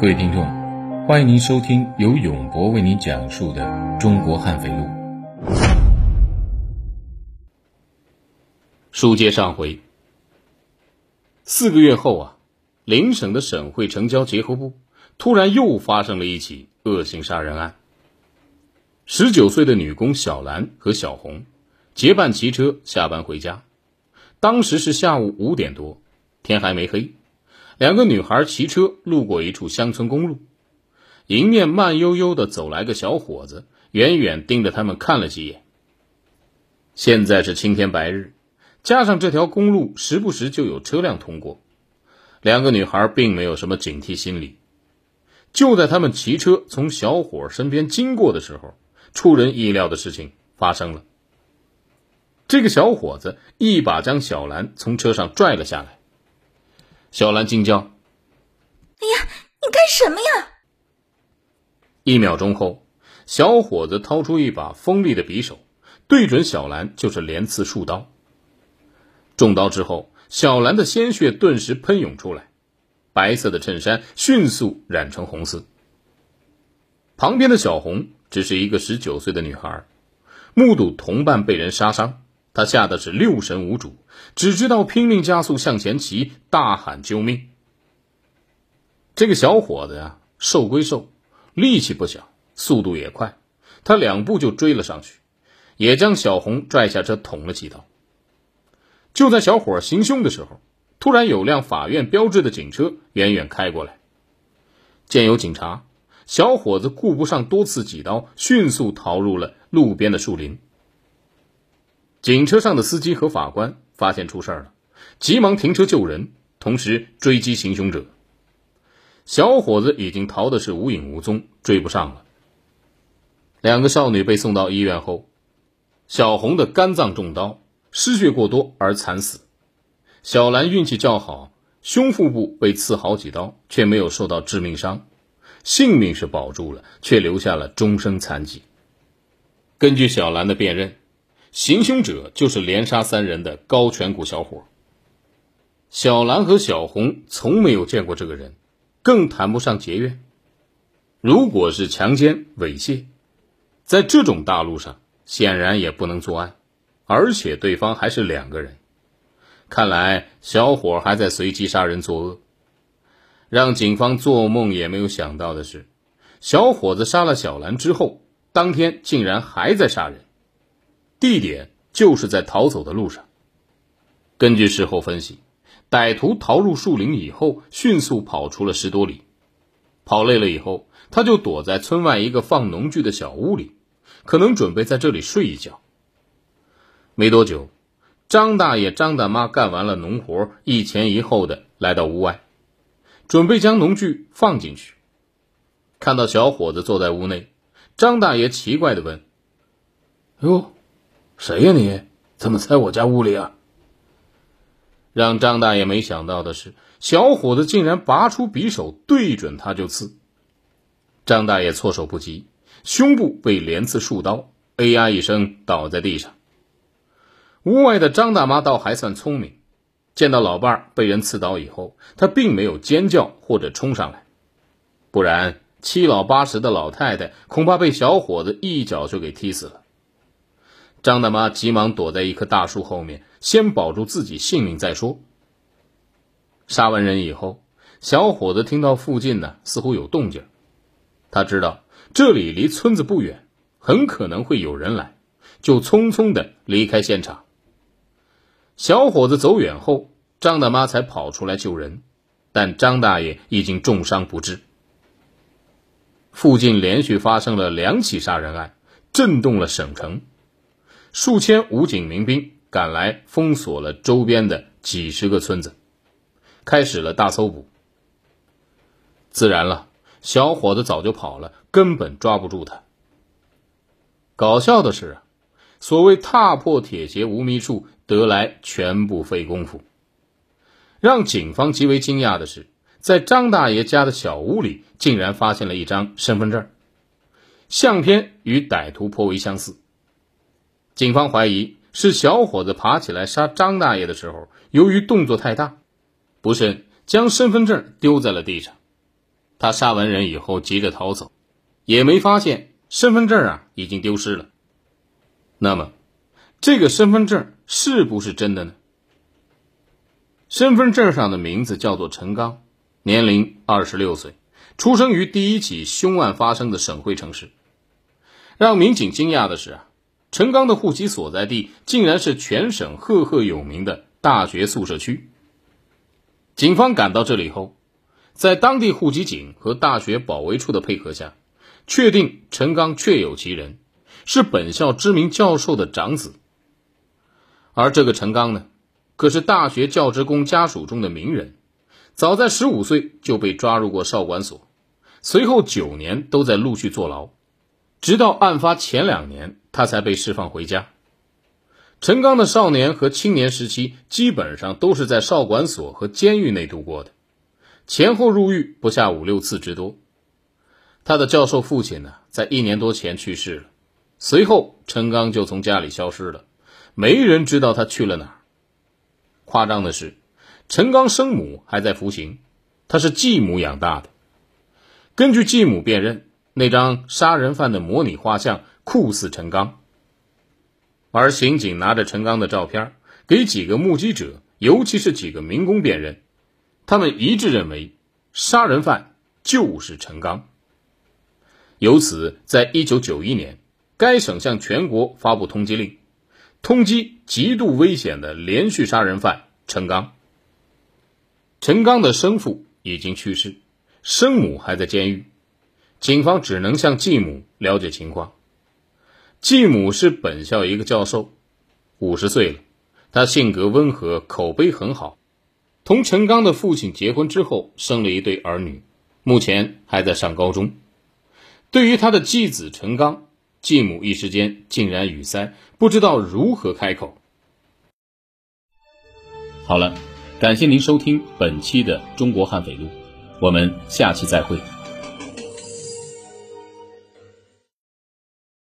各位听众，欢迎您收听由永博为您讲述的《中国悍匪录》。书接上回，四个月后啊，邻省的省会城郊结合部突然又发生了一起恶性杀人案。十九岁的女工小兰和小红结伴骑车下班回家，当时是下午五点多，天还没黑。两个女孩骑车路过一处乡村公路，迎面慢悠悠的走来个小伙子，远远盯着他们看了几眼。现在是青天白日，加上这条公路时不时就有车辆通过，两个女孩并没有什么警惕心理。就在他们骑车从小伙身边经过的时候，出人意料的事情发生了。这个小伙子一把将小兰从车上拽了下来。小兰惊叫：“哎呀，你干什么呀？”一秒钟后，小伙子掏出一把锋利的匕首，对准小兰就是连刺数刀。中刀之后，小兰的鲜血顿时喷涌出来，白色的衬衫迅速染成红色。旁边的小红只是一个十九岁的女孩，目睹同伴被人杀伤。他吓得是六神无主，只知道拼命加速向前骑，大喊救命。这个小伙子呀，瘦归瘦，力气不小，速度也快，他两步就追了上去，也将小红拽下车捅了几刀。就在小伙行凶的时候，突然有辆法院标志的警车远远开过来，见有警察，小伙子顾不上多刺几刀，迅速逃入了路边的树林。警车上的司机和法官发现出事了，急忙停车救人，同时追击行凶者。小伙子已经逃的是无影无踪，追不上了。两个少女被送到医院后，小红的肝脏中刀，失血过多而惨死；小兰运气较好，胸腹部被刺好几刀，却没有受到致命伤，性命是保住了，却留下了终生残疾。根据小兰的辨认。行凶者就是连杀三人的高颧骨小伙。小兰和小红从没有见过这个人，更谈不上结怨。如果是强奸猥亵，在这种大路上显然也不能作案，而且对方还是两个人。看来小伙还在随机杀人作恶。让警方做梦也没有想到的是，小伙子杀了小兰之后，当天竟然还在杀人。地点就是在逃走的路上。根据事后分析，歹徒逃入树林以后，迅速跑出了十多里。跑累了以后，他就躲在村外一个放农具的小屋里，可能准备在这里睡一觉。没多久，张大爷、张大妈干完了农活，一前一后的来到屋外，准备将农具放进去。看到小伙子坐在屋内，张大爷奇怪的问：“哟？”谁呀？你怎么在我家屋里啊？让张大爷没想到的是，小伙子竟然拔出匕首对准他就刺。张大爷措手不及，胸部被连刺数刀，哎呀一声倒在地上。屋外的张大妈倒还算聪明，见到老伴儿被人刺倒以后，她并没有尖叫或者冲上来，不然七老八十的老太太恐怕被小伙子一脚就给踢死了。张大妈急忙躲在一棵大树后面，先保住自己性命再说。杀完人以后，小伙子听到附近呢似乎有动静，他知道这里离村子不远，很可能会有人来，就匆匆的离开现场。小伙子走远后，张大妈才跑出来救人，但张大爷已经重伤不治。附近连续发生了两起杀人案，震动了省城。数千武警民兵赶来，封锁了周边的几十个村子，开始了大搜捕。自然了，小伙子早就跑了，根本抓不住他。搞笑的是，所谓踏破铁鞋无觅处，得来全不费工夫。让警方极为惊讶的是，在张大爷家的小屋里，竟然发现了一张身份证，相片与歹徒颇为相似。警方怀疑是小伙子爬起来杀张大爷的时候，由于动作太大，不慎将身份证丢在了地上。他杀完人以后急着逃走，也没发现身份证啊已经丢失了。那么，这个身份证是不是真的呢？身份证上的名字叫做陈刚，年龄二十六岁，出生于第一起凶案发生的省会城市。让民警惊讶的是啊，陈刚的户籍所在地竟然是全省赫赫有名的大学宿舍区。警方赶到这里后，在当地户籍警和大学保卫处的配合下，确定陈刚确有其人，是本校知名教授的长子。而这个陈刚呢，可是大学教职工家属中的名人，早在十五岁就被抓入过少管所，随后九年都在陆续坐牢。直到案发前两年，他才被释放回家。陈刚的少年和青年时期基本上都是在少管所和监狱内度过的，前后入狱不下五六次之多。他的教授父亲呢，在一年多前去世了，随后陈刚就从家里消失了，没人知道他去了哪儿。夸张的是，陈刚生母还在服刑，他是继母养大的。根据继母辨认。那张杀人犯的模拟画像酷似陈刚，而刑警拿着陈刚的照片给几个目击者，尤其是几个民工辨认，他们一致认为杀人犯就是陈刚。由此，在一九九一年，该省向全国发布通缉令，通缉极度危险的连续杀人犯陈刚。陈刚的生父已经去世，生母还在监狱。警方只能向继母了解情况。继母是本校一个教授，五十岁了。她性格温和，口碑很好。同陈刚的父亲结婚之后，生了一对儿女，目前还在上高中。对于他的继子陈刚，继母一时间竟然语塞，不知道如何开口。好了，感谢您收听本期的《中国悍匪录》，我们下期再会。